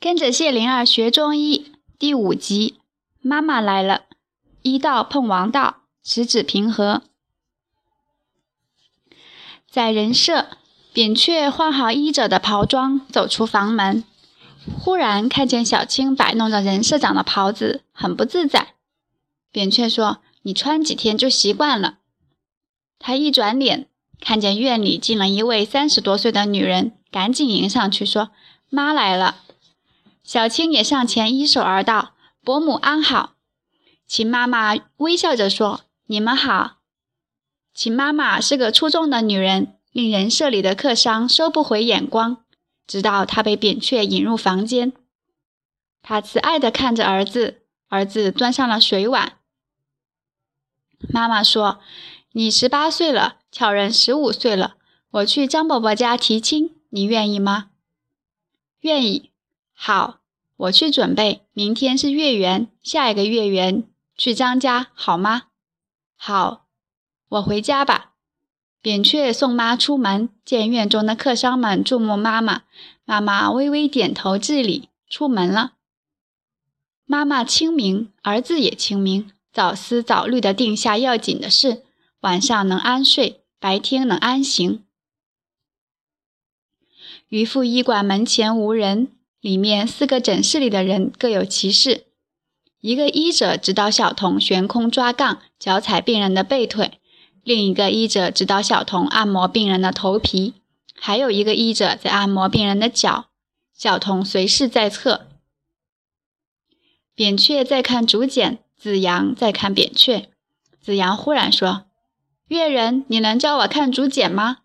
跟着谢灵儿学中医第五集，妈妈来了。医道碰王道，十指平和。在人社，扁鹊换好医者的袍装，走出房门，忽然看见小青摆弄着人社长的袍子，很不自在。扁鹊说：“你穿几天就习惯了。”他一转脸，看见院里进了一位三十多岁的女人，赶紧迎上去说：“妈来了。”小青也上前依手而道：“伯母安好。”秦妈妈微笑着说：“你们好。”秦妈妈是个出众的女人，令人社里的客商收不回眼光。直到她被扁鹊引入房间，她慈爱地看着儿子，儿子端上了水碗。妈妈说：“你十八岁了，巧人十五岁了，我去张伯伯家提亲，你愿意吗？”“愿意。”“好。”我去准备，明天是月圆，下一个月圆去张家，好吗？好，我回家吧。扁鹊送妈出门，见院中的客商们注目妈妈，妈妈微微点头致礼，出门了。妈妈清明，儿子也清明，早思早虑地定下要紧的事，晚上能安睡，白天能安行。渔父医馆门前无人。里面四个诊室里的人各有其事，一个医者指导小童悬空抓杠，脚踩病人的背腿；另一个医者指导小童按摩病人的头皮；还有一个医者在按摩病人的脚。小童随侍在侧。扁鹊在看竹简，子阳在看扁鹊。子阳忽然说：“月人，你能教我看竹简吗？”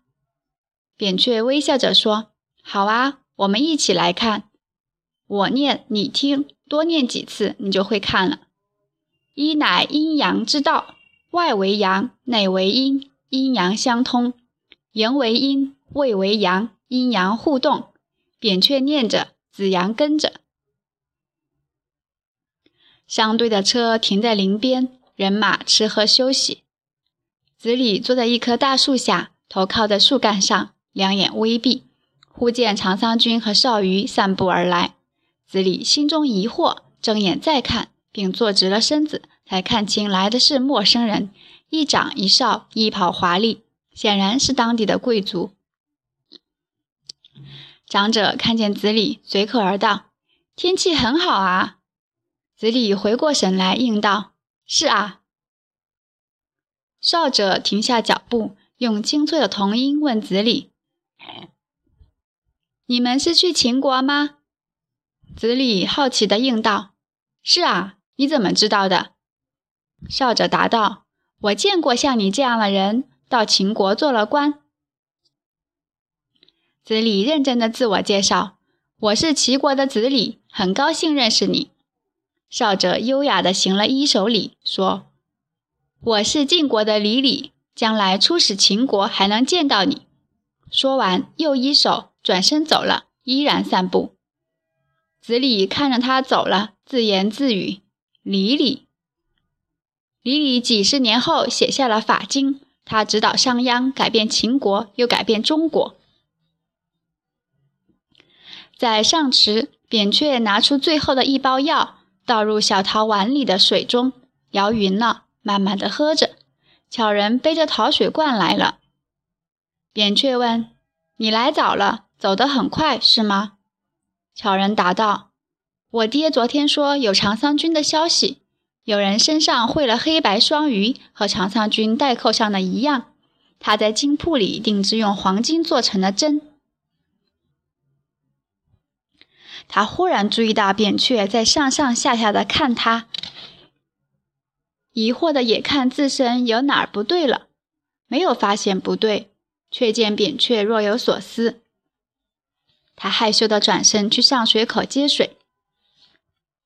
扁鹊微笑着说：“好啊，我们一起来看。”我念你听，多念几次，你就会看了。一乃阴阳之道，外为阳，内为阴，阴阳相通，言为阴，胃为阳，阴阳互动。扁鹊念着，子阳跟着。商队的车停在林边，人马吃喝休息。子李坐在一棵大树下，头靠在树干上，两眼微闭，忽见长桑君和少瑜散步而来。子李心中疑惑，睁眼再看，并坐直了身子，才看清来的是陌生人，一长一少，衣袍华丽，显然是当地的贵族。长者看见子李，随口而道：“天气很好啊。”子李回过神来，应道：“是啊。”少者停下脚步，用清脆的童音问子李：“你们是去秦国吗？”子李好奇地应道：“是啊，你怎么知道的？”少者答道：“我见过像你这样的人，到秦国做了官。”子李认真的自我介绍：“我是齐国的子李，很高兴认识你。”少者优雅地行了一手礼，说：“我是晋国的李李，将来出使秦国还能见到你。”说完又一手，转身走了，依然散步。子李看着他走了，自言自语：“李李，李李。”几十年后写下了《法经》，他指导商鞅改变秦国，又改变中国。在上池，扁鹊拿出最后的一包药，倒入小陶碗里的水中，摇匀了，慢慢的喝着。巧人背着陶水罐来了。扁鹊问：“你来早了，走得很快，是吗？”巧人答道：“我爹昨天说有长桑君的消息，有人身上绘了黑白双鱼，和长桑君带扣上的一样。他在金铺里定制用黄金做成的针。”他忽然注意到扁鹊在上上下下的看他，疑惑的也看自身有哪儿不对了，没有发现不对，却见扁鹊若有所思。他害羞地转身去上水口接水，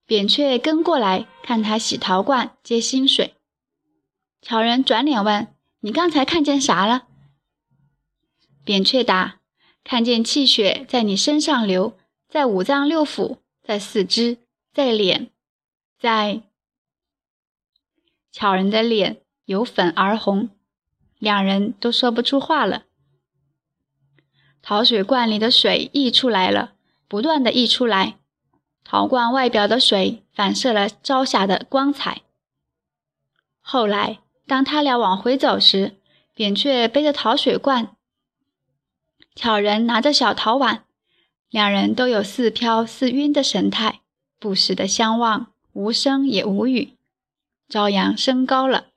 扁鹊跟过来看他洗陶罐接新水。巧人转脸问：“你刚才看见啥了？”扁鹊答：“看见气血在你身上流，在五脏六腑，在四肢，在脸，在……”巧人的脸由粉而红，两人都说不出话了。陶水罐里的水溢出来了，不断的溢出来。陶罐外表的水反射了朝霞的光彩。后来，当他俩往回走时，扁鹊背着陶水罐，巧人拿着小陶碗，两人都有似飘似晕的神态，不时的相望，无声也无语。朝阳升高了，